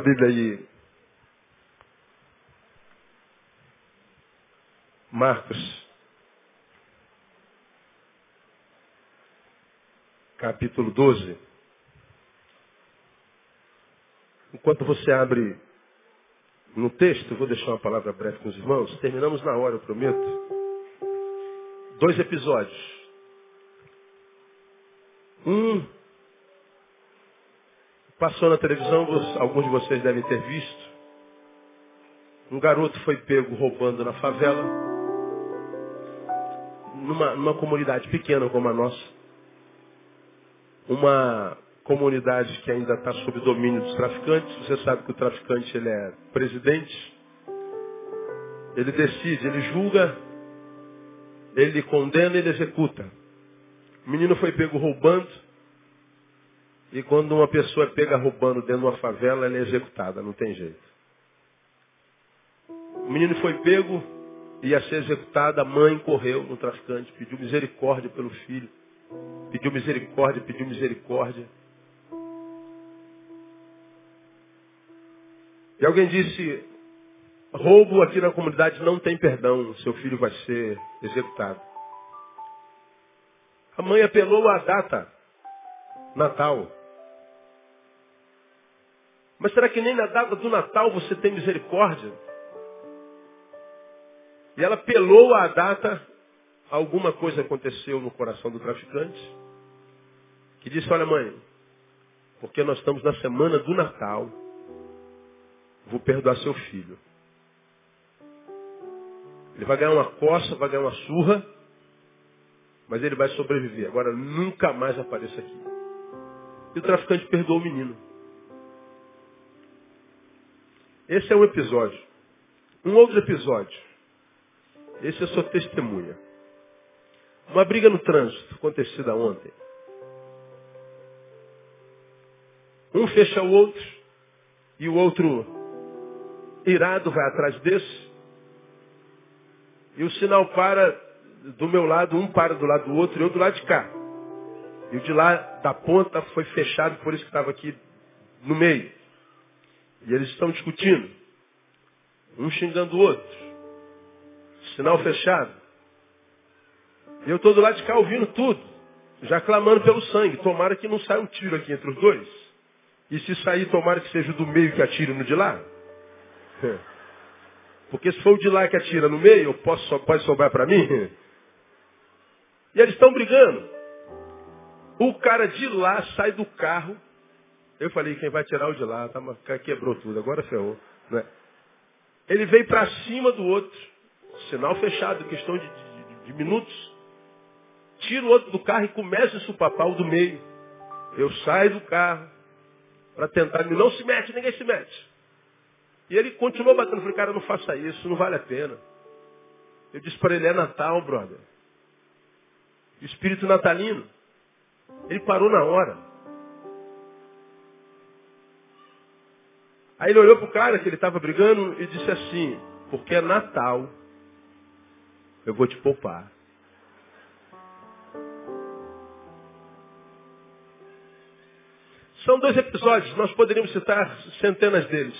Tua Bíblia aí. Marcos. Capítulo 12. Enquanto você abre no texto, vou deixar uma palavra breve com os irmãos. Terminamos na hora, eu prometo. Dois episódios. Um passou na televisão, alguns de vocês devem ter visto. Um garoto foi pego roubando na favela, numa, numa comunidade pequena como a nossa. Uma comunidade que ainda está sob domínio dos traficantes. Você sabe que o traficante ele é presidente. Ele decide, ele julga, ele condena, ele executa. O menino foi pego roubando. E quando uma pessoa é pega roubando dentro de uma favela, ela é executada, não tem jeito. O menino foi pego, ia ser executado, a mãe correu no traficante, pediu misericórdia pelo filho. Pediu misericórdia, pediu misericórdia. E alguém disse, roubo aqui na comunidade não tem perdão, seu filho vai ser executado. A mãe apelou à data, Natal. Mas será que nem na data do Natal você tem misericórdia? E ela pelou a data, alguma coisa aconteceu no coração do traficante, que disse, olha mãe, porque nós estamos na semana do Natal, vou perdoar seu filho. Ele vai ganhar uma coça, vai ganhar uma surra, mas ele vai sobreviver. Agora nunca mais apareça aqui. E o traficante perdoou o menino. Esse é um episódio. Um outro episódio. Esse é sua testemunha. Uma briga no trânsito, acontecida ontem. Um fecha o outro e o outro irado vai atrás desse. E o sinal para do meu lado, um para do lado do outro e eu do lado de cá. E o de lá da ponta foi fechado, por isso que estava aqui no meio. E eles estão discutindo. Um xingando o outro. Sinal fechado. E eu estou do lado de cá ouvindo tudo. Já clamando pelo sangue. Tomara que não saia um tiro aqui entre os dois. E se sair, tomara que seja o do meio que atire no de lá. Porque se for o de lá que atira no meio, posso, pode sobrar para mim. E eles estão brigando. O cara de lá sai do carro eu falei, quem vai tirar o de lá, tá, quebrou tudo, agora ferrou. Né? Ele veio para cima do outro, sinal fechado, questão de, de, de, minutos. Tira o outro do carro e começa a supapar o do meio. Eu saio do carro para tentar, não se mete, ninguém se mete. E ele continuou batendo, eu falei, cara, não faça isso, não vale a pena. Eu disse para ele, é Natal, brother. Espírito natalino. Ele parou na hora. Aí ele olhou para o cara que ele estava brigando e disse assim, porque é Natal, eu vou te poupar. São dois episódios, nós poderíamos citar centenas deles.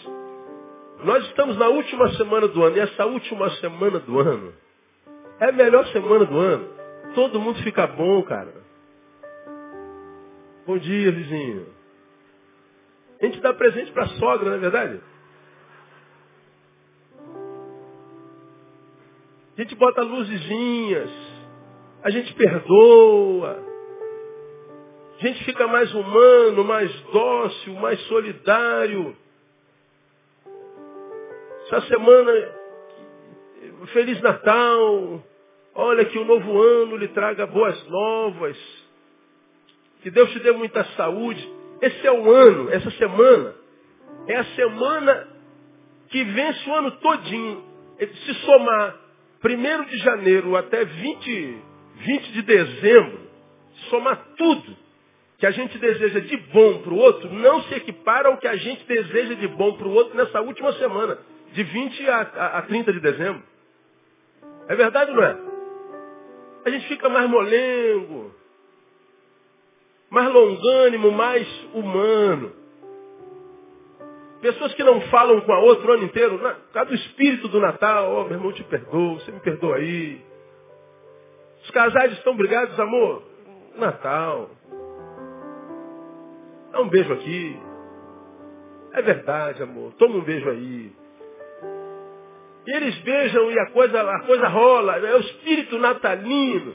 Nós estamos na última semana do ano, e essa última semana do ano é a melhor semana do ano. Todo mundo fica bom, cara. Bom dia, vizinho. A gente dá presente para a sogra, não é verdade? A gente bota luzezinhas. A gente perdoa. A gente fica mais humano, mais dócil, mais solidário. Essa semana, Feliz Natal. Olha que o novo ano lhe traga boas novas. Que Deus te dê muita saúde. Esse é o ano, essa semana, é a semana que vence o ano todinho. Se somar 1 de janeiro até 20, 20 de dezembro, somar tudo que a gente deseja de bom para o outro, não se equipara ao que a gente deseja de bom para o outro nessa última semana, de 20 a, a, a 30 de dezembro. É verdade ou não é? A gente fica mais molengo, mais longânimo, mais humano. Pessoas que não falam com a outra o ano inteiro, por causa do espírito do Natal, oh, meu irmão, te perdoa, você me perdoa aí. Os casais estão brigados, amor. Natal. Dá um beijo aqui. É verdade, amor. Toma um beijo aí. E eles beijam e a coisa, a coisa rola. É o espírito natalino.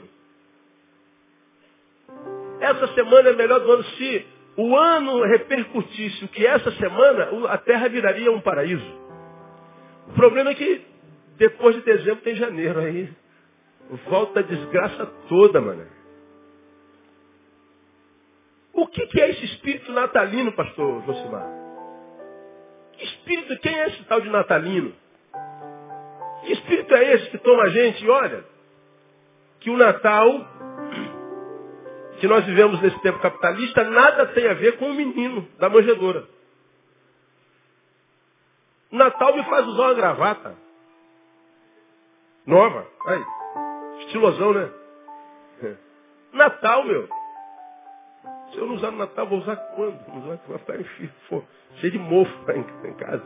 Essa semana é melhor do ano se o ano repercutisse o que essa semana, a terra viraria um paraíso. O problema é que depois de dezembro tem janeiro aí. Volta a desgraça toda, mano. O que, que é esse espírito natalino, pastor Josimar? Que espírito, quem é esse tal de natalino? Que espírito é esse que toma a gente e olha, que o Natal que nós vivemos nesse tempo capitalista nada tem a ver com o menino da manjedoura. Natal me faz usar uma gravata. Nova. Aí. Estilosão, né? Natal, meu. Se eu não usar no Natal, vou usar quando? Vai ficar cheio de mofo em casa.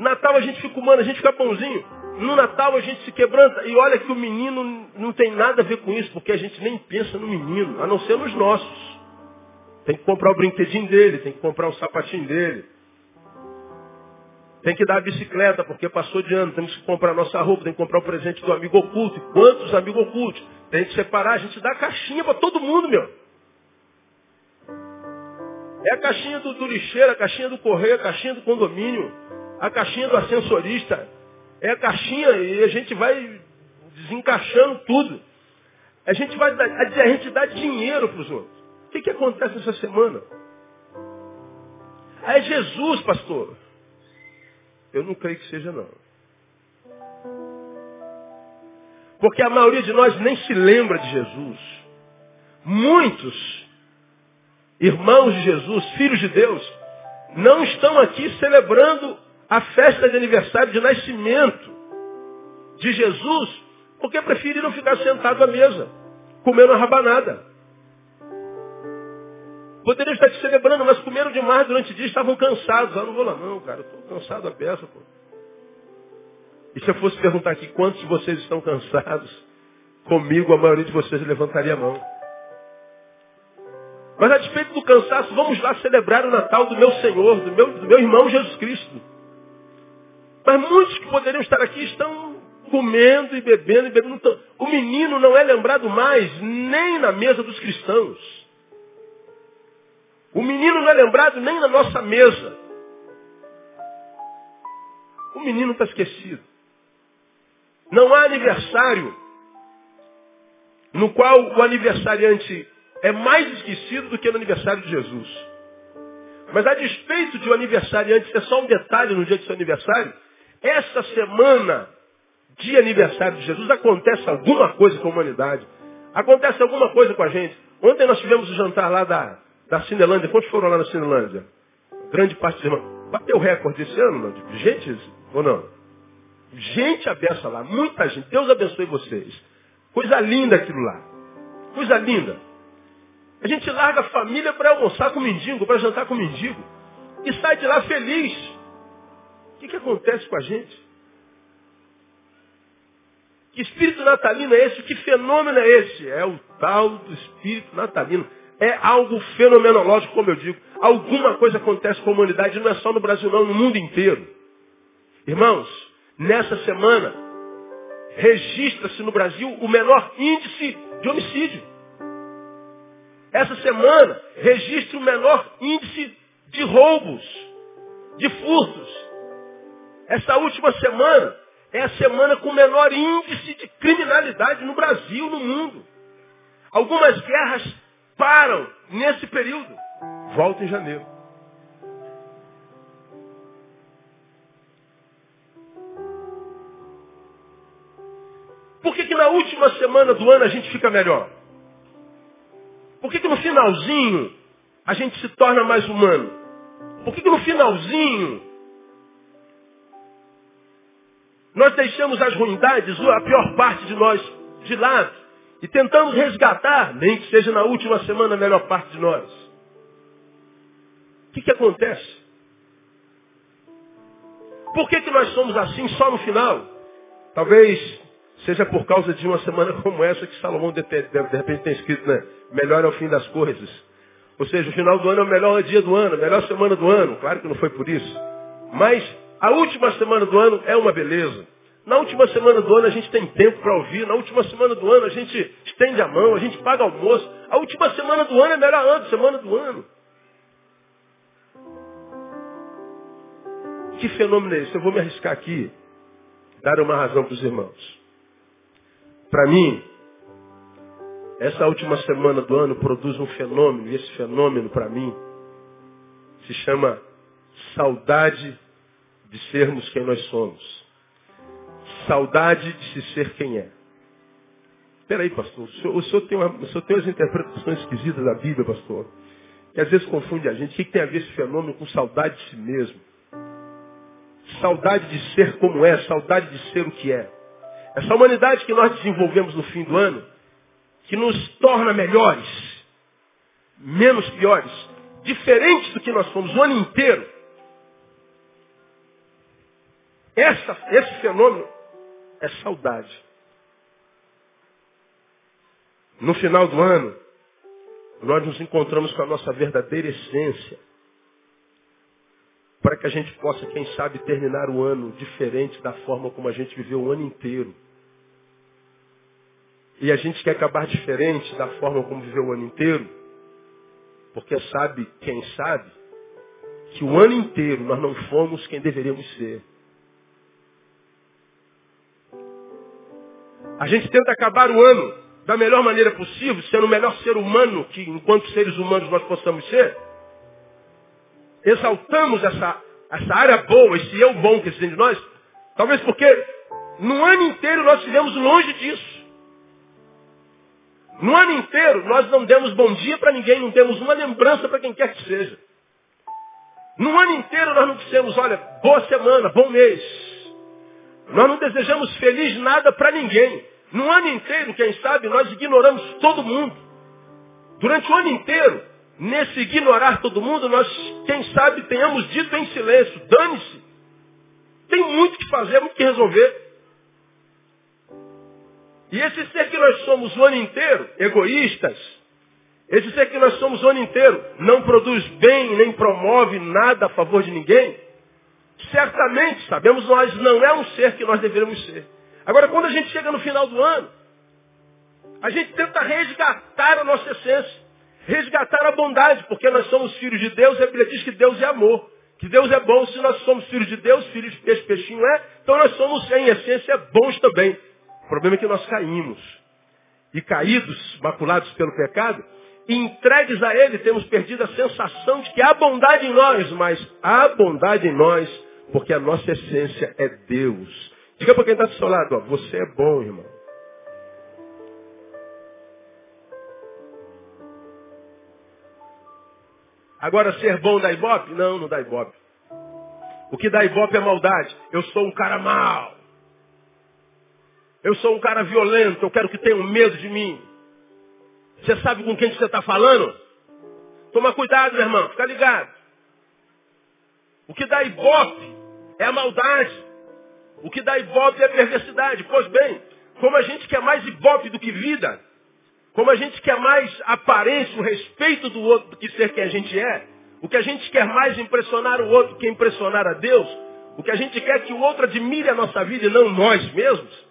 Natal a gente fica humano, a gente fica pãozinho. No Natal a gente se quebranta. E olha que o menino não tem nada a ver com isso, porque a gente nem pensa no menino, a não ser nos nossos. Tem que comprar o brinquedinho dele, tem que comprar o sapatinho dele. Tem que dar a bicicleta, porque passou de ano, temos que comprar nossa roupa, tem que comprar o presente do amigo oculto. E quantos amigos ocultos? Tem que separar, a gente dá a caixinha para todo mundo, meu. É a caixinha do, do lixeiro, a caixinha do correio, a caixinha do condomínio, a caixinha do ascensorista. É a caixinha e a gente vai desencaixando tudo. A gente vai a gente dá dinheiro para os outros. O que, que acontece essa semana? É Jesus, pastor. Eu não creio que seja não. Porque a maioria de nós nem se lembra de Jesus. Muitos irmãos de Jesus, filhos de Deus, não estão aqui celebrando a festa de aniversário de nascimento de Jesus, porque preferiram ficar sentado à mesa, comendo a rabanada. Poderiam estar te celebrando, mas comeram demais durante o dia, estavam cansados. Ah, não vou lá não, cara, estou cansado a peça, pô. E se eu fosse perguntar aqui quantos de vocês estão cansados, comigo a maioria de vocês levantaria a mão. Mas a despeito do cansaço, vamos lá celebrar o Natal do meu Senhor, do meu, do meu irmão Jesus Cristo. Mas muitos que poderiam estar aqui estão comendo e bebendo e bebendo. O menino não é lembrado mais nem na mesa dos cristãos. O menino não é lembrado nem na nossa mesa. O menino está esquecido. Não há aniversário no qual o aniversariante é mais esquecido do que no aniversário de Jesus. Mas a despeito de o aniversariante ser só um detalhe no dia de seu aniversário, essa semana de aniversário de Jesus acontece alguma coisa com a humanidade. Acontece alguma coisa com a gente. Ontem nós tivemos o jantar lá da, da Cinelândia. Quantos foram lá na Cinelândia? Grande parte dos irmãos. Bateu recorde esse ano, não? Gente ou não? Gente abençoa lá, muita gente. Deus abençoe vocês. Coisa linda aquilo lá. Coisa linda. A gente larga a família para almoçar com mendigo, para jantar com mendigo. E sai de lá feliz. Que, que acontece com a gente? Que espírito natalino é esse? Que fenômeno é esse? É o tal do espírito natalino. É algo fenomenológico, como eu digo. Alguma coisa acontece com a humanidade, não é só no Brasil, não, no mundo inteiro. Irmãos, nessa semana, registra-se no Brasil o menor índice de homicídio. Essa semana registra o menor índice de roubos, de furtos. Essa última semana é a semana com menor índice de criminalidade no Brasil, no mundo. Algumas guerras param nesse período. Volta em janeiro. Por que, que na última semana do ano a gente fica melhor? Por que, que no finalzinho a gente se torna mais humano? Por que, que no finalzinho nós deixamos as ruindades, a pior parte de nós, de lado e tentamos resgatar, nem que seja na última semana, a melhor parte de nós? O que, que acontece? Por que, que nós somos assim só no final? Talvez seja por causa de uma semana como essa que Salomão de, repente tem escrito, né? Melhor é o fim das coisas. Ou seja, o final do ano é o melhor dia do ano, a melhor semana do ano. Claro que não foi por isso. Mas a última semana do ano é uma beleza. Na última semana do ano a gente tem tempo para ouvir. Na última semana do ano a gente estende a mão, a gente paga almoço. A última semana do ano é melhor ano, semana do ano. Que fenômeno é esse? Eu vou me arriscar aqui, dar uma razão para os irmãos. Para mim, essa última semana do ano produz um fenômeno, e esse fenômeno, para mim, se chama saudade de sermos quem nós somos. Saudade de se ser quem é. Espera aí, pastor. O senhor, o, senhor tem uma, o senhor tem umas interpretações esquisitas da Bíblia, pastor. Que às vezes confunde a gente. O que, que tem a ver esse fenômeno com saudade de si mesmo? Saudade de ser como é, saudade de ser o que é. Essa humanidade que nós desenvolvemos no fim do ano, que nos torna melhores, menos piores, diferentes do que nós fomos o ano inteiro. Essa, esse fenômeno é saudade. No final do ano, nós nos encontramos com a nossa verdadeira essência para que a gente possa, quem sabe, terminar o ano diferente da forma como a gente viveu o ano inteiro. E a gente quer acabar diferente da forma como viveu o ano inteiro, porque sabe, quem sabe, que o ano inteiro nós não fomos quem deveríamos ser. A gente tenta acabar o ano da melhor maneira possível, sendo o melhor ser humano que, enquanto seres humanos, nós possamos ser exaltamos essa, essa área boa, esse eu bom que existe de nós, talvez porque no ano inteiro nós estivemos longe disso. No ano inteiro nós não demos bom dia para ninguém, não demos uma lembrança para quem quer que seja. No ano inteiro nós não dissemos, olha, boa semana, bom mês. Nós não desejamos feliz nada para ninguém. No ano inteiro, quem sabe, nós ignoramos todo mundo. Durante o ano inteiro, Nesse ignorar todo mundo, nós, quem sabe, tenhamos dito em silêncio, dane-se. Tem muito que fazer, muito que resolver. E esse ser que nós somos o ano inteiro, egoístas, esse ser que nós somos o ano inteiro, não produz bem, nem promove nada a favor de ninguém, certamente, sabemos nós, não é um ser que nós deveríamos ser. Agora, quando a gente chega no final do ano, a gente tenta resgatar a nossa essência resgatar a bondade, porque nós somos filhos de Deus, e a Bíblia diz que Deus é amor. Que Deus é bom, se nós somos filhos de Deus, filhos de peixe, peixinho é, então nós somos, em essência, bons também. O problema é que nós caímos. E caídos, maculados pelo pecado, entregues a Ele, temos perdido a sensação de que há bondade em nós, mas há bondade em nós, porque a nossa essência é Deus. Diga para quem está do seu lado, ó, você é bom, irmão. Agora, ser bom dá ibope? Não, não dá ibope. O que dá ibope é maldade. Eu sou um cara mau. Eu sou um cara violento. Eu quero que tenham medo de mim. Você sabe com quem você está falando? Toma cuidado, meu irmão. Fica ligado. O que dá ibope é a maldade. O que dá ibope é a perversidade. Pois bem, como a gente quer mais ibope do que vida, como a gente quer mais aparência, o respeito do outro do que ser quem a gente é, o que a gente quer mais impressionar o outro que impressionar a Deus, o que a gente quer que o outro admire a nossa vida e não nós mesmos,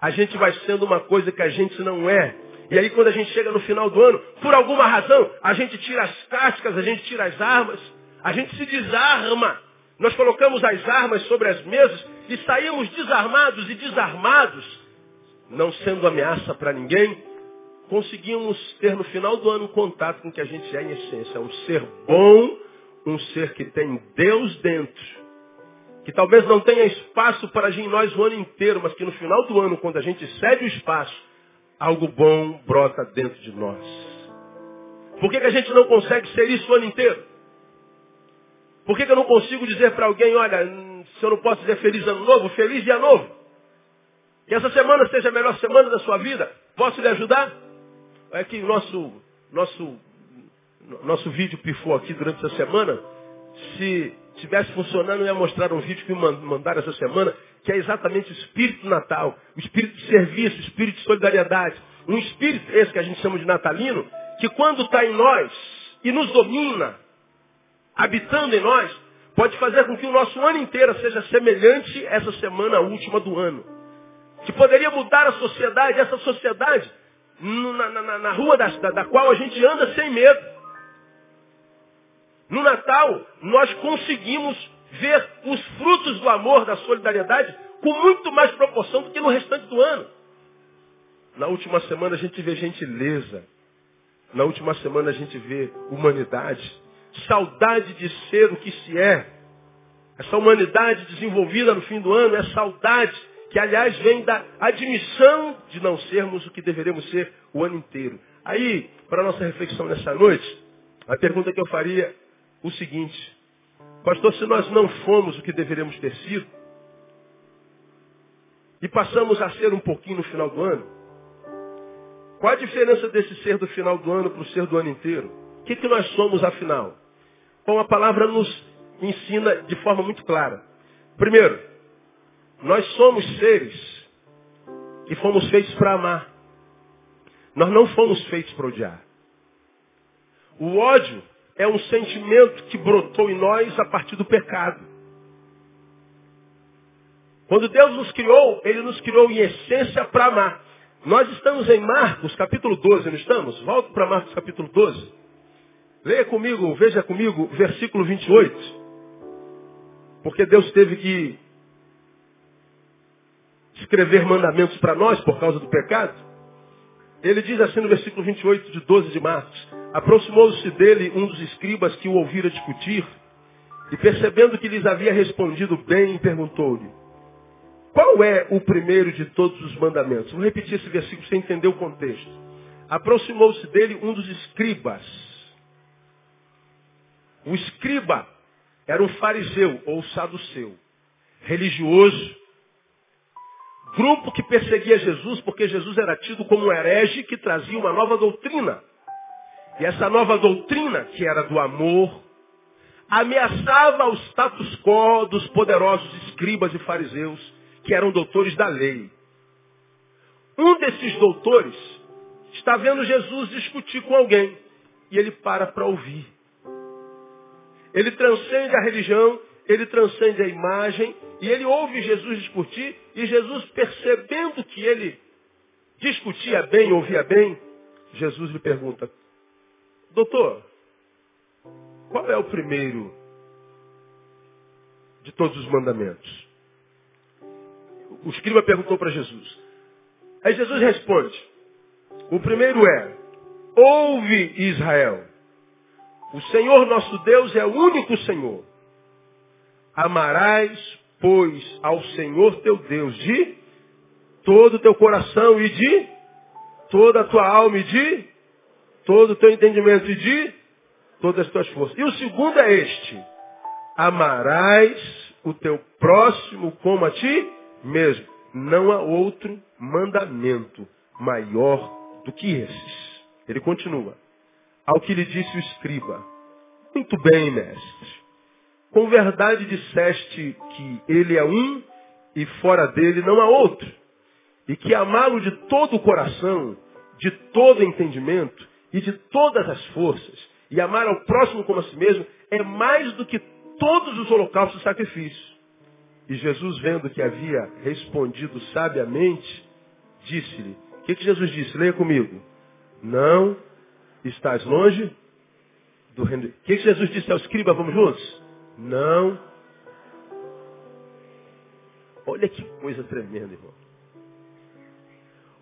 a gente vai sendo uma coisa que a gente não é. E aí quando a gente chega no final do ano, por alguma razão, a gente tira as cascas, a gente tira as armas, a gente se desarma. Nós colocamos as armas sobre as mesas e saímos desarmados e desarmados, não sendo ameaça para ninguém, conseguimos ter no final do ano contato com o que a gente é em essência. Um ser bom, um ser que tem Deus dentro. Que talvez não tenha espaço para agir em nós o ano inteiro, mas que no final do ano, quando a gente cede o espaço, algo bom brota dentro de nós. Por que, que a gente não consegue ser isso o ano inteiro? Por que, que eu não consigo dizer para alguém, olha, se eu não posso dizer feliz ano novo, feliz dia novo? Que essa semana seja a melhor semana da sua vida. Posso lhe ajudar? É que nosso, nosso, nosso vídeo pifou aqui durante essa semana. Se estivesse funcionando, eu ia mostrar um vídeo que me mandaram essa semana, que é exatamente o espírito natal, o espírito de serviço, o espírito de solidariedade. Um espírito, esse que a gente chama de natalino, que quando está em nós e nos domina, habitando em nós, pode fazer com que o nosso ano inteiro seja semelhante a essa semana última do ano. Que poderia mudar a sociedade, essa sociedade, na, na, na rua da, da qual a gente anda sem medo. No Natal, nós conseguimos ver os frutos do amor, da solidariedade, com muito mais proporção do que no restante do ano. Na última semana a gente vê gentileza. Na última semana a gente vê humanidade. Saudade de ser o que se é. Essa humanidade desenvolvida no fim do ano é saudade que, aliás, vem da admissão de não sermos o que deveremos ser o ano inteiro. Aí, para a nossa reflexão nessa noite, a pergunta que eu faria o seguinte, pastor, se nós não fomos o que deveríamos ter sido, e passamos a ser um pouquinho no final do ano, qual a diferença desse ser do final do ano para o ser do ano inteiro? O que, que nós somos afinal? Bom, a palavra nos ensina de forma muito clara. Primeiro, nós somos seres que fomos feitos para amar. Nós não fomos feitos para odiar. O ódio é um sentimento que brotou em nós a partir do pecado. Quando Deus nos criou, Ele nos criou em essência para amar. Nós estamos em Marcos capítulo 12, não estamos? Volto para Marcos capítulo 12. Leia comigo, veja comigo, versículo 28. Porque Deus teve que escrever mandamentos para nós por causa do pecado. Ele diz assim no versículo 28 de 12 de Marcos. Aproximou-se dele um dos escribas que o ouvira discutir, e percebendo que lhes havia respondido bem, perguntou-lhe, qual é o primeiro de todos os mandamentos? Vou repetir esse versículo sem entender o contexto. Aproximou-se dele um dos escribas. O escriba era um fariseu ou saduceu, religioso, grupo que perseguia Jesus porque Jesus era tido como um herege que trazia uma nova doutrina. E essa nova doutrina, que era do amor, ameaçava o status quo dos poderosos escribas e fariseus, que eram doutores da lei. Um desses doutores está vendo Jesus discutir com alguém e ele para para ouvir. Ele transcende a religião, ele transcende a imagem e ele ouve Jesus discutir e Jesus percebendo que ele discutia bem, ouvia bem, Jesus lhe pergunta, Doutor, qual é o primeiro de todos os mandamentos? O escriba perguntou para Jesus. Aí Jesus responde: O primeiro é: Ouve Israel. O Senhor nosso Deus é o único Senhor. Amarás, pois, ao Senhor teu Deus de todo o teu coração e de toda a tua alma e de todo o teu entendimento e de todas as tuas forças. E o segundo é este. Amarás o teu próximo como a ti mesmo. Não há outro mandamento maior do que esses. Ele continua. Ao que lhe disse o escriba. Muito bem, mestre. Com verdade disseste que ele é um e fora dele não há outro. E que amá-lo de todo o coração, de todo entendimento, e de todas as forças, e amar ao próximo como a si mesmo, é mais do que todos os holocaustos e sacrifícios. E Jesus, vendo que havia respondido sabiamente, disse-lhe, o que, que Jesus disse? Leia comigo. Não estás longe do reino. O que, Jesus disse ao escriba? Vamos juntos? Não. Olha que coisa tremenda, irmão.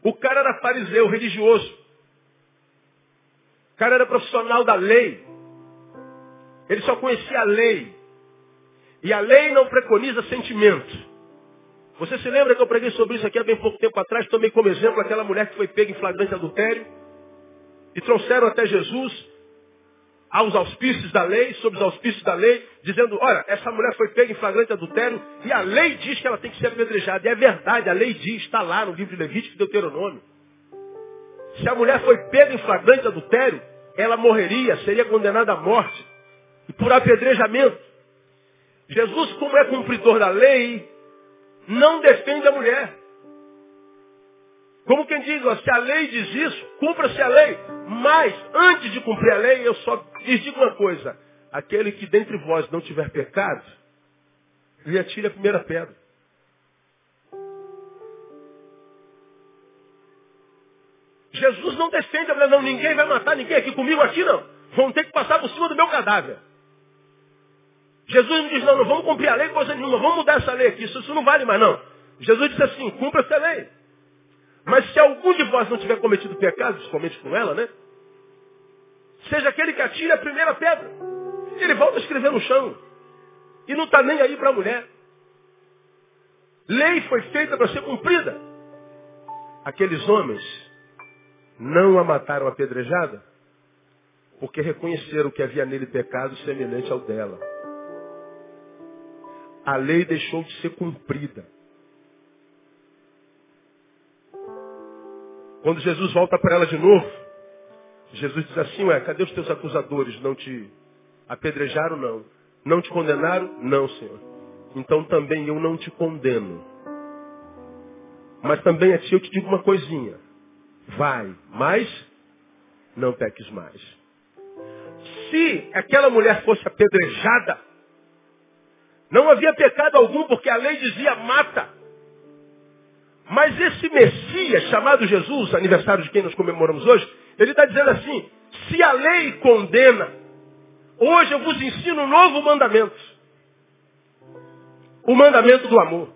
O cara era fariseu, religioso. O cara era profissional da lei. Ele só conhecia a lei. E a lei não preconiza sentimento. Você se lembra que eu preguei sobre isso aqui há bem pouco tempo atrás? Tomei como exemplo aquela mulher que foi pega em flagrante adultério. E trouxeram até Jesus aos auspícios da lei, sob os auspícios da lei, dizendo, olha, essa mulher foi pega em flagrante adultério e a lei diz que ela tem que ser apedrejada. E é verdade, a lei diz, está lá no livro de Levítico e Deuteronômio. Se a mulher foi pega em flagrante adultério, ela morreria, seria condenada à morte. E por apedrejamento. Jesus, como é cumpridor da lei, não defende a mulher. Como quem diz, ó, se a lei diz isso, cumpra-se a lei. Mas, antes de cumprir a lei, eu só lhes digo uma coisa. Aquele que dentre vós não tiver pecado, lhe atire a primeira pedra. Jesus não defende a mulher, não. Ninguém vai matar ninguém aqui comigo, aqui não. Vão ter que passar por cima do meu cadáver. Jesus não diz, não, não vamos cumprir a lei, coisa nenhuma, vamos mudar essa lei aqui, isso, isso não vale mais não. Jesus disse assim, cumpra essa lei. Mas se algum de vós não tiver cometido pecado, principalmente com ela, né? Seja aquele que atire a primeira pedra. Ele volta a escrever no chão. E não está nem aí para a mulher. Lei foi feita para ser cumprida. Aqueles homens não a mataram apedrejada porque reconheceram que havia nele pecado semelhante ao dela a lei deixou de ser cumprida. Quando Jesus volta para ela de novo, Jesus diz assim, ué, cadê os teus acusadores? Não te apedrejaram? Não. Não te condenaram? Não, Senhor. Então também eu não te condeno. Mas também a ti eu te digo uma coisinha. Vai, mas não peques mais. Se aquela mulher fosse apedrejada, não havia pecado algum, porque a lei dizia mata. Mas esse Messias, chamado Jesus, aniversário de quem nós comemoramos hoje, ele está dizendo assim, se a lei condena, hoje eu vos ensino um novo mandamento. O mandamento do amor.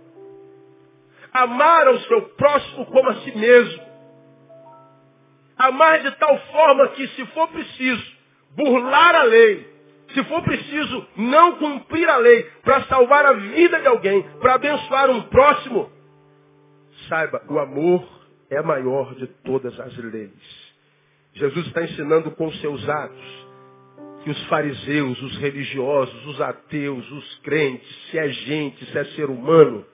Amar ao seu próximo como a si mesmo. Amar de tal forma que, se for preciso, burlar a lei, se for preciso não cumprir a lei para salvar a vida de alguém, para abençoar um próximo, saiba, o amor é maior de todas as leis. Jesus está ensinando com seus atos que os fariseus, os religiosos, os ateus, os crentes, se é gente, se é ser humano,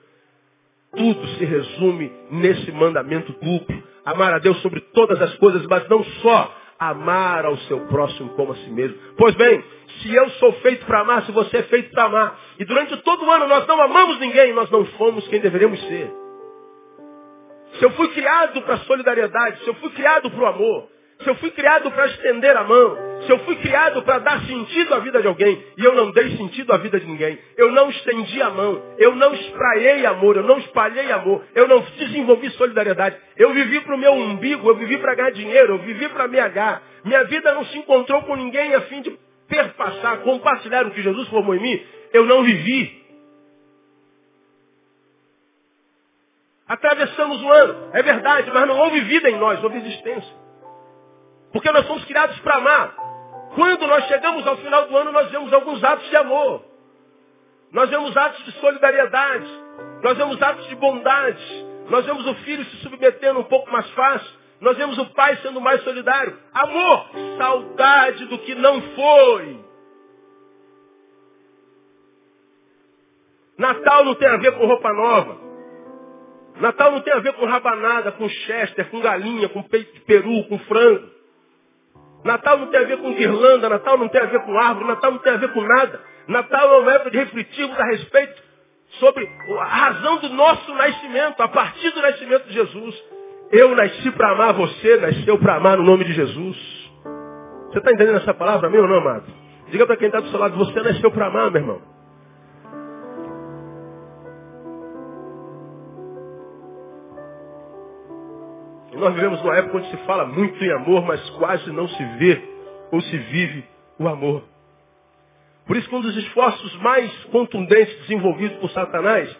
tudo se resume nesse mandamento duplo. Amar a Deus sobre todas as coisas, mas não só amar ao seu próximo como a si mesmo. Pois bem, se eu sou feito para amar, se você é feito para amar, e durante todo o ano nós não amamos ninguém, nós não fomos quem deveríamos ser. Se eu fui criado para a solidariedade, se eu fui criado para o amor, se eu fui criado para estender a mão, se eu fui criado para dar sentido à vida de alguém, e eu não dei sentido à vida de ninguém, eu não estendi a mão, eu não espraiei amor, eu não espalhei amor, eu não desenvolvi solidariedade, eu vivi para o meu umbigo, eu vivi para ganhar dinheiro, eu vivi para me agar. Minha vida não se encontrou com ninguém a fim de perpassar, compartilhar o que Jesus formou em mim, eu não vivi. Atravessamos o ano, é verdade, mas não houve vida em nós, houve existência. Porque nós somos criados para amar. Quando nós chegamos ao final do ano, nós vemos alguns atos de amor. Nós vemos atos de solidariedade. Nós vemos atos de bondade. Nós vemos o filho se submetendo um pouco mais fácil. Nós vemos o pai sendo mais solidário. Amor, saudade do que não foi. Natal não tem a ver com roupa nova. Natal não tem a ver com rabanada, com chester, com galinha, com peito de peru, com frango. Natal não tem a ver com guirlanda, Natal não tem a ver com árvore, Natal não tem a ver com nada. Natal é uma época de refletirmos a respeito sobre a razão do nosso nascimento, a partir do nascimento de Jesus. Eu nasci para amar você, nasceu para amar no nome de Jesus. Você está entendendo essa palavra, meu ou não, amado? Diga para quem está do seu lado, você nasceu para amar, meu irmão. Nós vivemos numa época onde se fala muito em amor, mas quase não se vê ou se vive o amor. Por isso que um dos esforços mais contundentes desenvolvidos por Satanás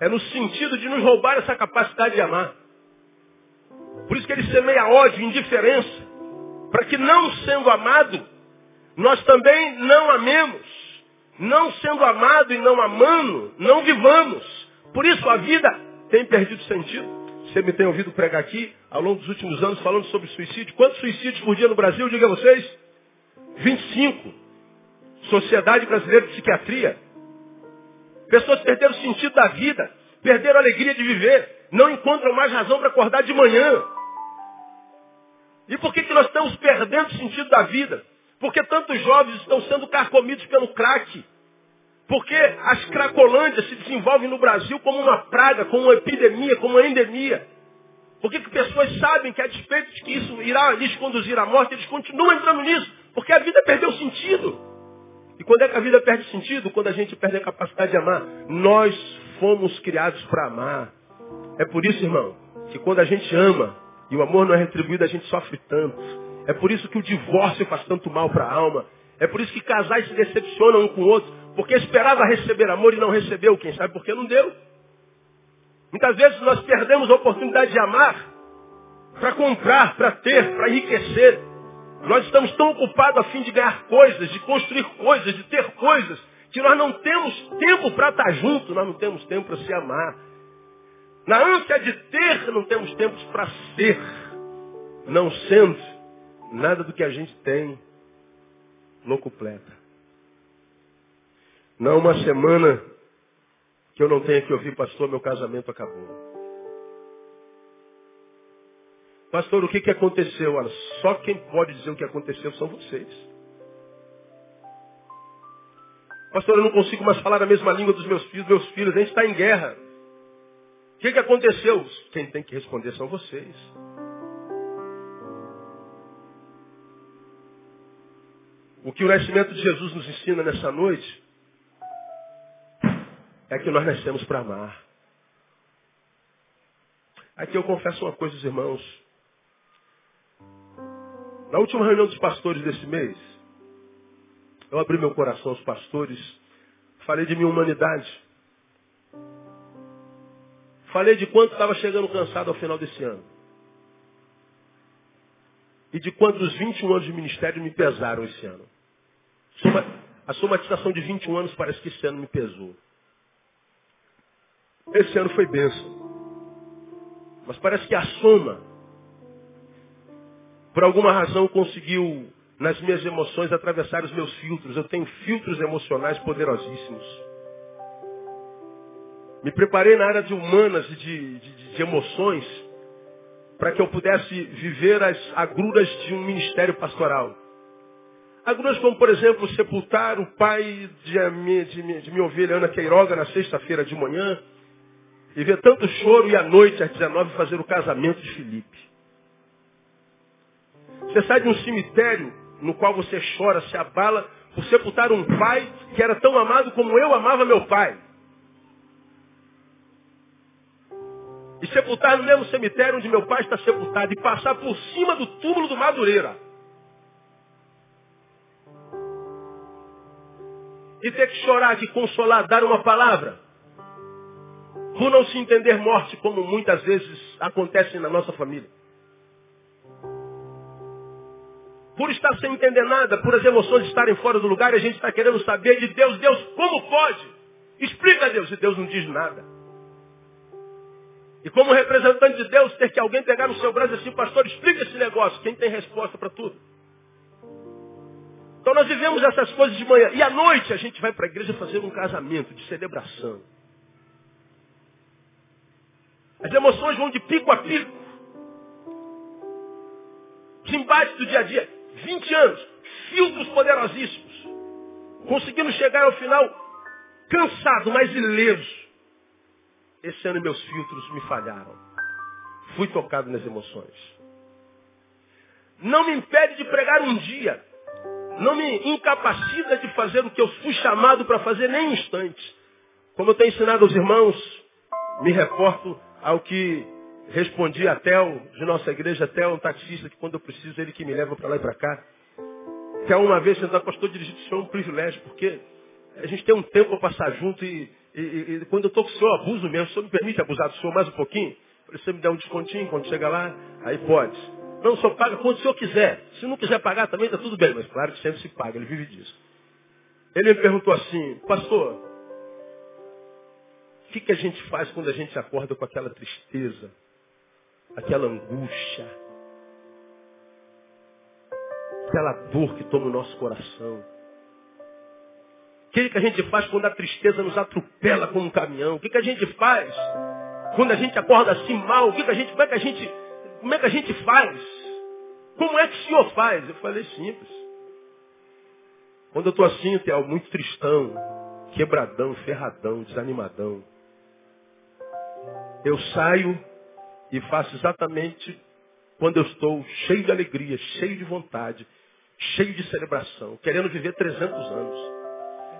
é no sentido de nos roubar essa capacidade de amar. Por isso que ele semeia ódio, indiferença, para que não sendo amado, nós também não amemos. Não sendo amado e não amando, não vivamos. Por isso a vida tem perdido sentido. Você me tem ouvido pregar aqui, ao longo dos últimos anos, falando sobre suicídio. Quantos suicídios por dia no Brasil, diga a vocês? 25. Sociedade Brasileira de Psiquiatria. Pessoas perderam o sentido da vida, perderam a alegria de viver, não encontram mais razão para acordar de manhã. E por que, que nós estamos perdendo o sentido da vida? Porque tantos jovens estão sendo carcomidos pelo crack. Porque as cracolândias se desenvolvem no Brasil como uma praga, como uma epidemia, como uma endemia. Por que, que pessoas sabem que a despeito de que isso irá lhes conduzir à morte, eles continuam entrando nisso? Porque a vida perdeu sentido. E quando é que a vida perde sentido? Quando a gente perde a capacidade de amar. Nós fomos criados para amar. É por isso, irmão, que quando a gente ama e o amor não é retribuído, a gente sofre tanto. É por isso que o divórcio faz tanto mal para a alma. É por isso que casais se decepcionam um com o outro. Porque esperava receber amor e não recebeu. Quem sabe por que não deu? Muitas vezes nós perdemos a oportunidade de amar para comprar, para ter, para enriquecer. Nós estamos tão ocupados a fim de ganhar coisas, de construir coisas, de ter coisas, que nós não temos tempo para estar junto, nós não temos tempo para se amar. Na ânsia de ter, não temos tempo para ser. Não sendo, nada do que a gente tem não completa. Não uma semana que eu não tenha que ouvir, pastor, meu casamento acabou. Pastor, o que, que aconteceu? Olha, só quem pode dizer o que aconteceu são vocês. Pastor, eu não consigo mais falar a mesma língua dos meus filhos, meus filhos, a gente está em guerra. O que, que aconteceu? Quem tem que responder são vocês. O que o nascimento de Jesus nos ensina nessa noite é que nós nascemos para amar. Aqui eu confesso uma coisa, irmãos. Na última reunião dos pastores desse mês, eu abri meu coração aos pastores, falei de minha humanidade. Falei de quanto estava chegando cansado ao final desse ano. E de quanto os 21 anos de ministério me pesaram esse ano. A somatização de 21 anos parece que esse ano me pesou. Esse ano foi benção. Mas parece que a soma, por alguma razão, conseguiu, nas minhas emoções, atravessar os meus filtros. Eu tenho filtros emocionais poderosíssimos. Me preparei na área de humanas e de, de, de emoções para que eu pudesse viver as agruras de um ministério pastoral. Agruras como, por exemplo, sepultar o pai de, minha, de, de minha ovelha Ana Queiroga na sexta-feira de manhã, e ver tanto choro e à noite, às 19, fazer o casamento de Felipe. Você sai de um cemitério no qual você chora, se abala por sepultar um pai que era tão amado como eu amava meu pai. Sepultar no mesmo cemitério onde meu pai está sepultado e passar por cima do túmulo do Madureira. E ter que chorar, que consolar, dar uma palavra. Por não se entender morte, como muitas vezes acontece na nossa família. Por estar sem entender nada, por as emoções estarem fora do lugar, a gente está querendo saber de Deus. Deus, como pode? Explica a Deus. E Deus não diz nada. E como representante de Deus, ter que alguém pegar no seu braço e assim, pastor, explica esse negócio. Quem tem resposta para tudo? Então nós vivemos essas coisas de manhã. E à noite a gente vai para a igreja fazer um casamento de celebração. As emoções vão de pico a pico. Os embates do dia a dia. 20 anos. Filtros poderosíssimos. Conseguindo chegar ao final cansado, mas ileso. Esse ano meus filtros me falharam. Fui tocado nas emoções. Não me impede de pregar um dia. Não me incapacita de fazer o que eu fui chamado para fazer nem um instante. Como eu tenho ensinado aos irmãos, me reporto ao que respondi a Theo, de nossa igreja, Theo, um taxista, que quando eu preciso, ele que me leva para lá e para cá. Theo, uma vez, sentar pastor dirigido, isso é um privilégio, porque a gente tem um tempo para passar junto e, e, e, quando eu estou com o senhor, abuso mesmo. O senhor me permite abusar do senhor mais um pouquinho? Você me dá um descontinho quando chega lá? Aí pode. Não, só paga quando o senhor quiser. Se não quiser pagar também, está tudo bem. Mas claro que sempre se paga, ele vive disso. Ele me perguntou assim, pastor, que, que a gente faz quando a gente acorda com aquela tristeza, aquela angústia, aquela dor que toma o nosso coração? O que, que a gente faz quando a tristeza nos atropela como um caminhão? O que, que a gente faz quando a gente acorda assim mal? O que, que a gente, como é que a gente, como é que a gente faz? Como é que o senhor faz? Eu falei simples. Quando eu estou assim, Theo, muito tristão, quebradão, ferradão, desanimadão. Eu saio e faço exatamente quando eu estou cheio de alegria, cheio de vontade, cheio de celebração, querendo viver 300 anos.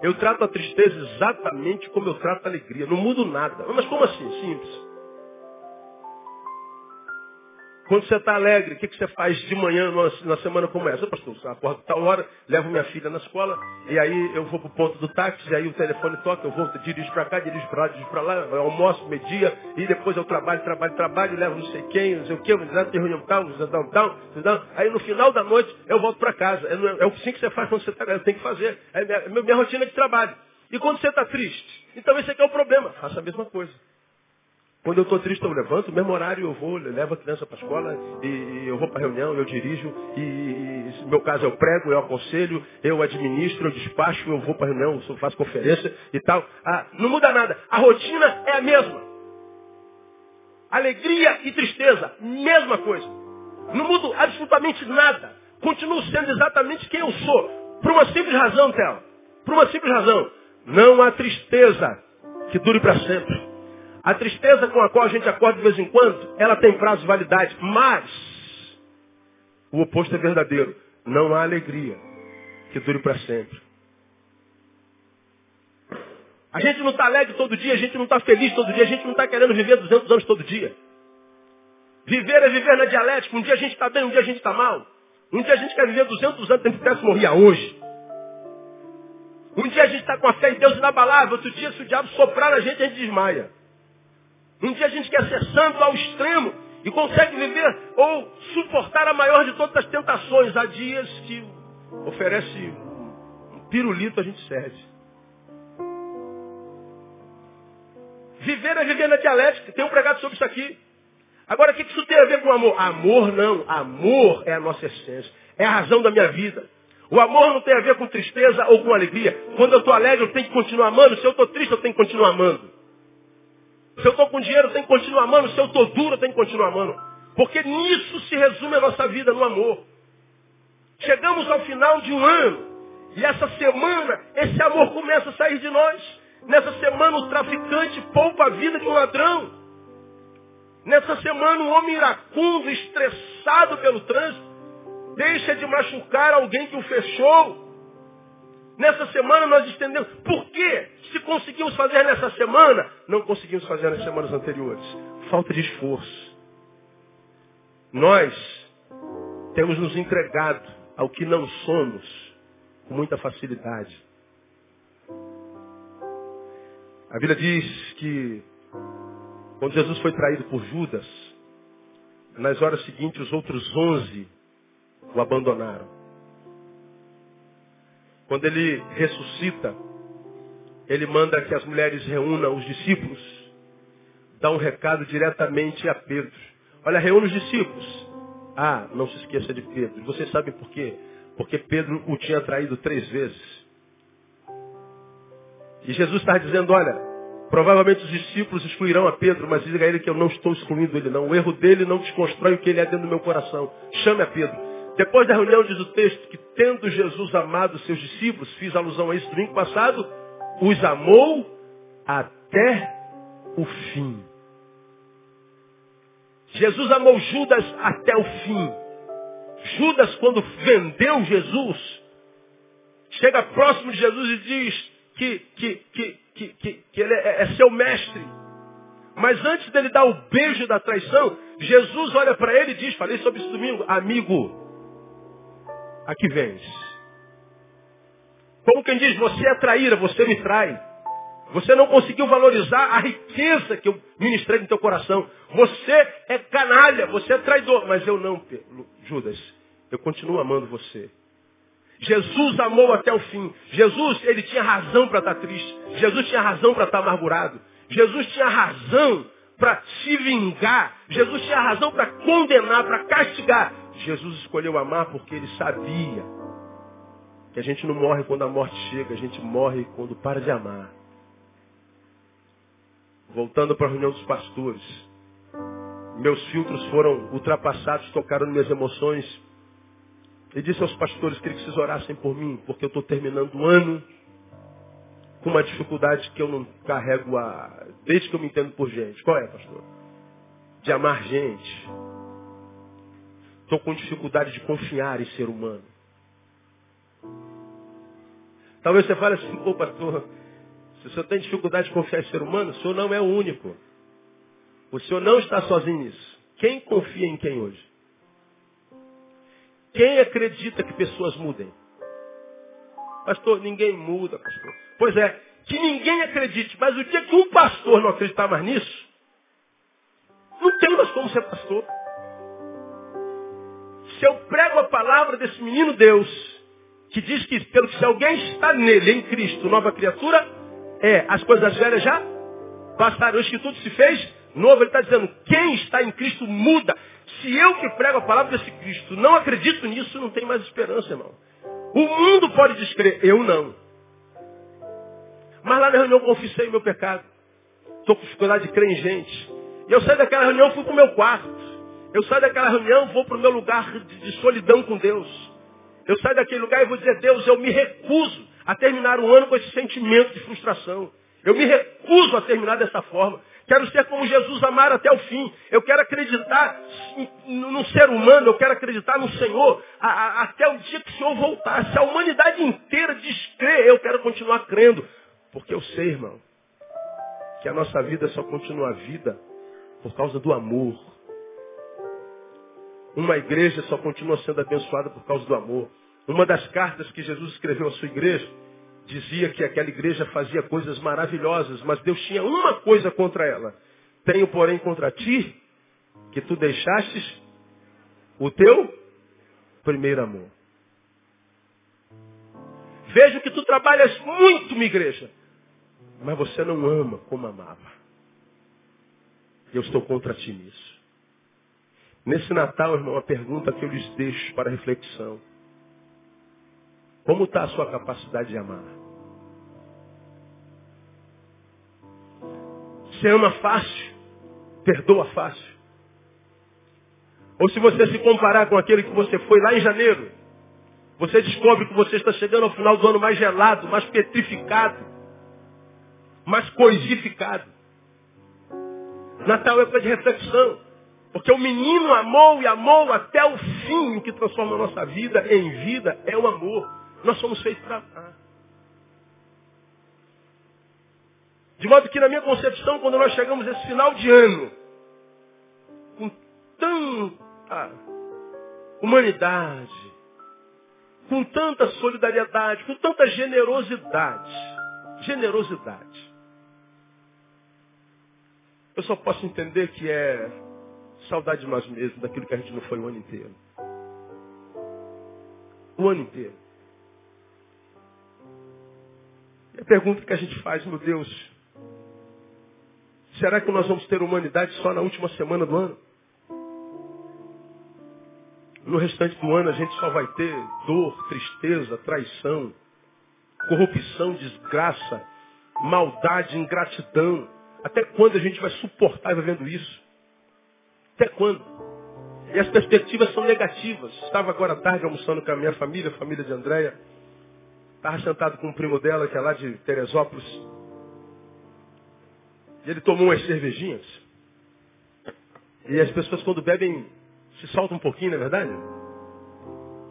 Eu trato a tristeza exatamente como eu trato a alegria. Não mudo nada. Mas como assim? Simples. Quando você está alegre, o que, que você faz de manhã na semana como essa? Pastor, eu acordo tal hora, levo minha filha na escola, e aí eu vou para o ponto do táxi, aí o telefone toca, eu vou, dirijo para cá, dirijo para lá, dirijo para lá, eu almoço, meio-dia, e depois eu trabalho, trabalho, trabalho, levo não sei quem, não sei o que, tem reunião tal, tal, tal, tal, aí no final da noite eu volto para casa. É, é, o que você faz quando você está eu tenho que fazer. É minha, minha rotina de trabalho. E quando você está triste? Então esse aqui é o problema. Faça a mesma coisa. Quando eu estou triste, eu levanto, no mesmo horário eu vou, eu levo a criança para a escola, e, eu vou para a reunião, eu dirijo, e, no meu caso eu prego, eu aconselho, eu administro, eu despacho, eu vou para a reunião, eu faço conferência e tal. Ah, não muda nada. A rotina é a mesma. Alegria e tristeza, mesma coisa. Não mudo absolutamente nada. Continuo sendo exatamente quem eu sou. Por uma simples razão, Théo. Por uma simples razão. Não há tristeza que dure para sempre. A tristeza com a qual a gente acorda de vez em quando, ela tem prazo de validade. Mas, o oposto é verdadeiro. Não há alegria que dure para sempre. A gente não está alegre todo dia, a gente não está feliz todo dia, a gente não está querendo viver 200 anos todo dia. Viver é viver na dialética. Um dia a gente está bem, um dia a gente está mal. Um dia a gente quer viver 200 anos, tem que se morrer hoje. Um dia a gente está com a fé em Deus inabalável, outro dia se o diabo soprar na gente, a gente desmaia. Um dia a gente quer ser santo ao extremo e consegue viver ou suportar a maior de todas as tentações. Há dias que oferece um pirulito a gente serve. Viver é viver na dialética. Tem um pregado sobre isso aqui. Agora, o que isso tem a ver com amor? Amor não. Amor é a nossa essência. É a razão da minha vida. O amor não tem a ver com tristeza ou com alegria. Quando eu estou alegre, eu tenho que continuar amando. Se eu estou triste, eu tenho que continuar amando. Se eu estou com dinheiro, eu tenho que continuar amando. Se eu estou duro, eu tenho que continuar amando. Porque nisso se resume a nossa vida no amor. Chegamos ao final de um ano. E essa semana, esse amor começa a sair de nós. Nessa semana, o traficante poupa a vida de um ladrão. Nessa semana, um homem iracundo, estressado pelo trânsito, deixa de machucar alguém que o fechou. Nessa semana nós estendemos. Por quê? Se conseguimos fazer nessa semana, não conseguimos fazer nas semanas anteriores. Falta de esforço. Nós temos nos entregado ao que não somos com muita facilidade. A Bíblia diz que quando Jesus foi traído por Judas, nas horas seguintes os outros onze o abandonaram. Quando ele ressuscita, ele manda que as mulheres reúnam os discípulos, dá um recado diretamente a Pedro. Olha, reúna os discípulos. Ah, não se esqueça de Pedro. Vocês sabem por quê? Porque Pedro o tinha traído três vezes. E Jesus está dizendo, olha, provavelmente os discípulos excluirão a Pedro, mas diga a ele que eu não estou excluindo ele não. O erro dele não desconstrói o que ele é dentro do meu coração. Chame a Pedro. Depois da reunião diz o texto que tendo Jesus amado seus discípulos, fiz alusão a isso domingo passado, os amou até o fim. Jesus amou Judas até o fim. Judas, quando vendeu Jesus, chega próximo de Jesus e diz que, que, que, que, que, que ele é, é seu mestre. Mas antes dele dar o beijo da traição, Jesus olha para ele e diz, falei sobre isso domingo, amigo, aqui vens. Como quem diz, você é traíra, você me trai. Você não conseguiu valorizar a riqueza que eu ministrei no teu coração. Você é canalha, você é traidor. Mas eu não, Judas. Eu continuo amando você. Jesus amou até o fim. Jesus, ele tinha razão para estar triste. Jesus tinha razão para estar amargurado. Jesus tinha razão para se vingar. Jesus tinha razão para condenar, para castigar. Jesus escolheu amar porque ele sabia que a gente não morre quando a morte chega, a gente morre quando para de amar. Voltando para a reunião dos pastores, meus filtros foram ultrapassados, tocaram minhas emoções. E disse aos pastores que eles orassem por mim, porque eu estou terminando o ano com uma dificuldade que eu não carrego a... desde que eu me entendo por gente. Qual é, pastor? De amar gente. Estou com dificuldade de confiar em ser humano. Talvez você fale assim, pô pastor, se o senhor tem dificuldade de confiar em ser humano, o senhor não é o único. O senhor não está sozinho nisso. Quem confia em quem hoje? Quem acredita que pessoas mudem? Pastor, ninguém muda, pastor. Pois é, que ninguém acredite, mas o dia que um pastor não acreditar mais nisso, não tem mais como ser pastor. Se eu prego a palavra desse menino Deus, que diz que pelo que se alguém está nele, em Cristo, nova criatura, é, as coisas velhas já passaram, o que tudo se fez novo. Ele está dizendo, quem está em Cristo muda. Se eu que prego a palavra desse Cristo não acredito nisso, não tem mais esperança, irmão. O mundo pode descrer, eu não. Mas lá na reunião eu confessei meu pecado. Estou com dificuldade de crer em gente. E eu saio daquela reunião fui para o meu quarto. Eu saio daquela reunião vou para o meu lugar de, de solidão com Deus. Eu saio daquele lugar e vou dizer, Deus, eu me recuso a terminar o ano com esse sentimento de frustração. Eu me recuso a terminar dessa forma. Quero ser como Jesus amar até o fim. Eu quero acreditar no ser humano, eu quero acreditar no Senhor a, a, até o dia que o Senhor voltar. Se a humanidade inteira descrer, eu quero continuar crendo. Porque eu sei, irmão, que a nossa vida só continua vida por causa do amor. Uma igreja só continua sendo abençoada por causa do amor. Uma das cartas que Jesus escreveu à sua igreja dizia que aquela igreja fazia coisas maravilhosas, mas Deus tinha uma coisa contra ela. Tenho, porém, contra ti que tu deixastes o teu primeiro amor. Vejo que tu trabalhas muito, minha igreja, mas você não ama como amava. Eu estou contra ti nisso. Nesse Natal, irmão, a pergunta que eu lhes deixo para reflexão. Como está a sua capacidade de amar? Você ama fácil? Perdoa fácil? Ou se você se comparar com aquele que você foi lá em janeiro, você descobre que você está chegando ao final do ano mais gelado, mais petrificado, mais coisificado. Natal é para de reflexão. Porque o menino amou e amou até o fim, o que transforma a nossa vida em vida é o amor. Nós somos feitos para amar. De modo que na minha concepção, quando nós chegamos esse final de ano, com tanta humanidade, com tanta solidariedade, com tanta generosidade, generosidade, eu só posso entender que é saudade de nós mesmos, daquilo que a gente não foi o ano inteiro. O ano inteiro. E a pergunta que a gente faz, meu Deus, será que nós vamos ter humanidade só na última semana do ano? No restante do ano a gente só vai ter dor, tristeza, traição, corrupção, desgraça, maldade, ingratidão. Até quando a gente vai suportar vivendo isso? Até quando? E as perspectivas são negativas. Estava agora à tarde almoçando com a minha família, a família de Andréia. Estava sentado com um primo dela, que é lá de Teresópolis. E ele tomou umas cervejinhas. E as pessoas quando bebem se soltam um pouquinho, não é verdade?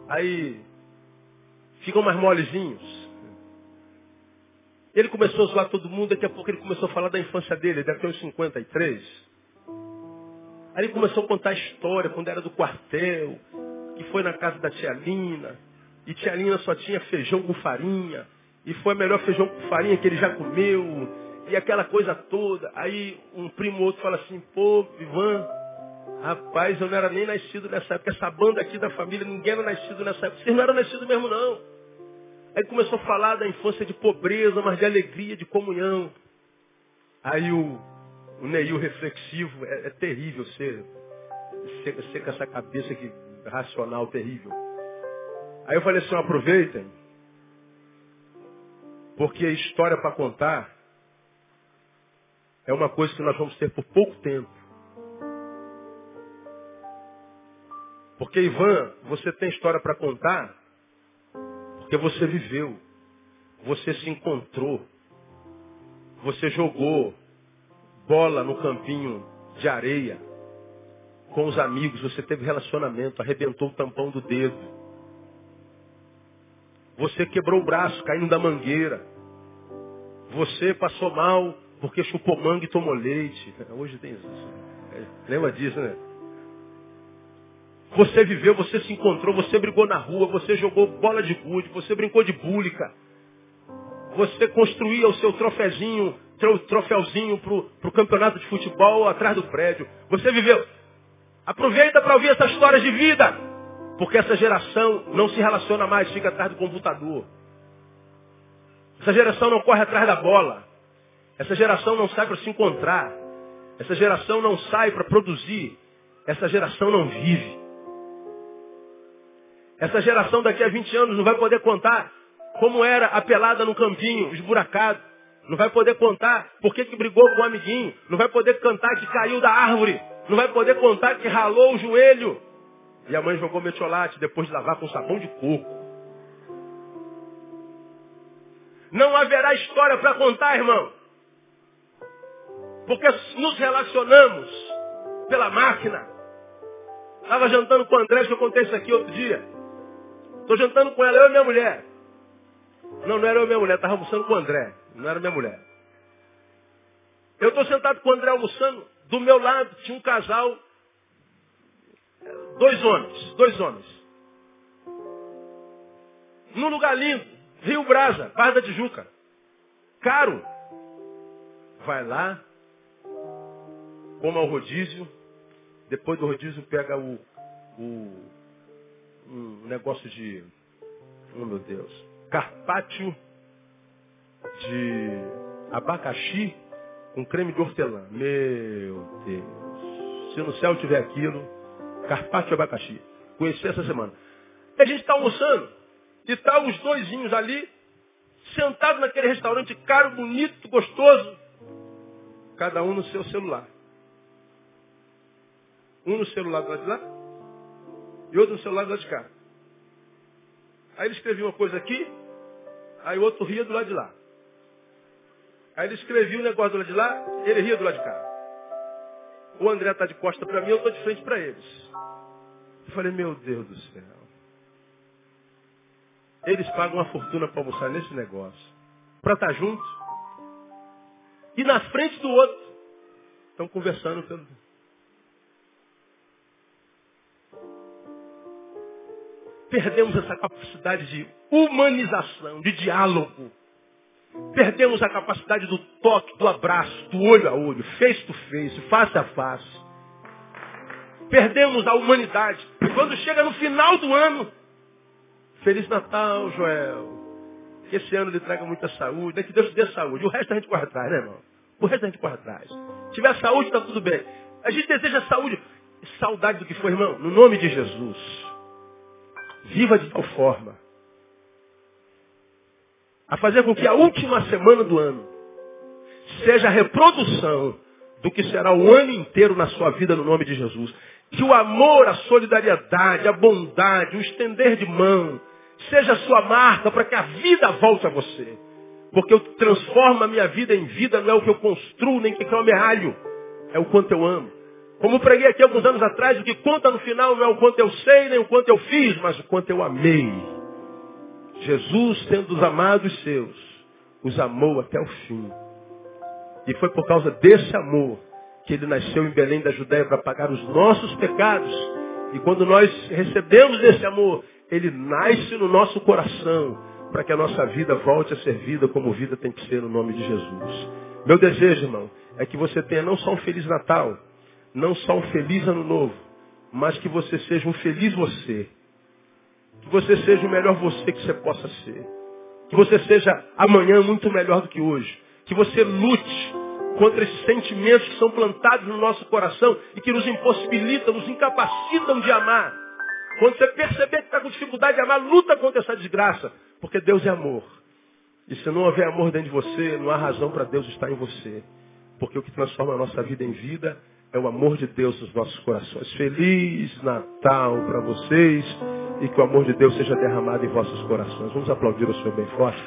Aí ficam mais molezinhos. Ele começou a zoar todo mundo, daqui a pouco ele começou a falar da infância dele, ele deve ter uns 53. Aí ele começou a contar a história, quando era do quartel, que foi na casa da tia Lina, e tia Lina só tinha feijão com farinha. E foi o melhor feijão com farinha que ele já comeu. E aquela coisa toda. Aí um primo outro fala assim, pô, Ivan, rapaz, eu não era nem nascido nessa época. Essa banda aqui da família, ninguém era nascido nessa época. Vocês não eram nascidos mesmo, não. Aí começou a falar da infância de pobreza, mas de alegria, de comunhão. Aí o, o Neil reflexivo, é, é terrível ser, ser, ser com essa cabeça que, racional terrível. Aí eu falei assim, aproveitem, porque história para contar é uma coisa que nós vamos ter por pouco tempo. Porque, Ivan, você tem história para contar porque você viveu, você se encontrou, Você jogou bola no campinho de areia com os amigos, você teve relacionamento, arrebentou o tampão do dedo. Você quebrou o braço caindo da mangueira. Você passou mal porque chupou manga e tomou leite. Hoje tem isso. É, lembra disso, né? Você viveu, você se encontrou, você brigou na rua, você jogou bola de gude, você brincou de búlica. Você construía o seu trofézinho, troféuzinho para o campeonato de futebol atrás do prédio. Você viveu. Aproveita para ouvir essas histórias de vida. Porque essa geração não se relaciona mais, fica atrás do computador. Essa geração não corre atrás da bola. Essa geração não sai para se encontrar. Essa geração não sai para produzir. Essa geração não vive. Essa geração daqui a 20 anos não vai poder contar como era a pelada no campinho, esburacado. Não vai poder contar por que, que brigou com o amiguinho. Não vai poder cantar que caiu da árvore. Não vai poder contar que ralou o joelho. E a mãe jogou metiolate depois de lavar com sabão de coco. Não haverá história para contar, irmão. Porque nos relacionamos pela máquina. Estava jantando com o André, que eu contei isso aqui outro dia. Estou jantando com ela, eu e minha mulher. Não, não era eu e minha mulher, estava almoçando com o André. Não era minha mulher. Eu estou sentado com o André almoçando. Do meu lado tinha um casal, dois homens, dois homens. Num lugar lindo, Rio Brasa, Barra da Tijuca. Caro. Vai lá, como ao rodízio, depois do rodízio pega o, o um negócio de, oh meu Deus, carpaccio de abacaxi com creme de hortelã. Meu Deus. Se no céu tiver aquilo, carpaccio de abacaxi. Conheci essa semana. E a gente está almoçando e tá os doisinhos ali, sentados naquele restaurante caro, bonito, gostoso, cada um no seu celular. Um no celular do lado de lá e outro no celular do lado de cá. Aí ele escrevia uma coisa aqui, aí o outro ria do lado de lá. Aí ele escrevia um negócio do lado de lá, ele ria do lado de cá. O André está de costa para mim, eu estou de frente para eles. Eu falei, meu Deus do céu. Eles pagam uma fortuna para almoçar nesse negócio. Para estar tá junto. E na frente do outro. Estão conversando pelo, perdemos essa capacidade de humanização, de diálogo. Perdemos a capacidade do toque, do abraço, do olho a olho, face to face, face a face. Perdemos a humanidade. E quando chega no final do ano, Feliz Natal, Joel. Que esse ano lhe traga muita saúde, né? que Deus te dê saúde. O resto a gente corre atrás, né, irmão? O resto a gente corre atrás. Se tiver saúde, está tudo bem. A gente deseja saúde. Saudade do que foi, irmão, no nome de Jesus. Viva de tal forma a fazer com que a última semana do ano seja a reprodução do que será o ano inteiro na sua vida no nome de Jesus. Que o amor, a solidariedade, a bondade, o estender de mão, seja a sua marca para que a vida volte a você. Porque eu transformo a minha vida em vida, não é o que eu construo, nem o que eu amealho. É o quanto eu amo. Como preguei aqui alguns anos atrás, o que conta no final não é o quanto eu sei, nem o quanto eu fiz, mas o quanto eu amei. Jesus, tendo os amados seus, os amou até o fim. E foi por causa desse amor que ele nasceu em Belém da Judéia para pagar os nossos pecados. E quando nós recebemos esse amor, ele nasce no nosso coração para que a nossa vida volte a ser vida como vida tem que ser no nome de Jesus. Meu desejo, irmão, é que você tenha não só um Feliz Natal, não só um feliz ano novo, mas que você seja um feliz você. Que você seja o melhor você que você possa ser. Que você seja amanhã muito melhor do que hoje. Que você lute contra esses sentimentos que são plantados no nosso coração e que nos impossibilitam, nos incapacitam de amar. Quando você perceber que está com dificuldade de amar, luta contra essa desgraça. Porque Deus é amor. E se não houver amor dentro de você, não há razão para Deus estar em você. Porque o que transforma a nossa vida em vida é o amor de Deus nos nossos corações. Feliz Natal para vocês e que o amor de Deus seja derramado em vossos corações. Vamos aplaudir o Senhor bem forte.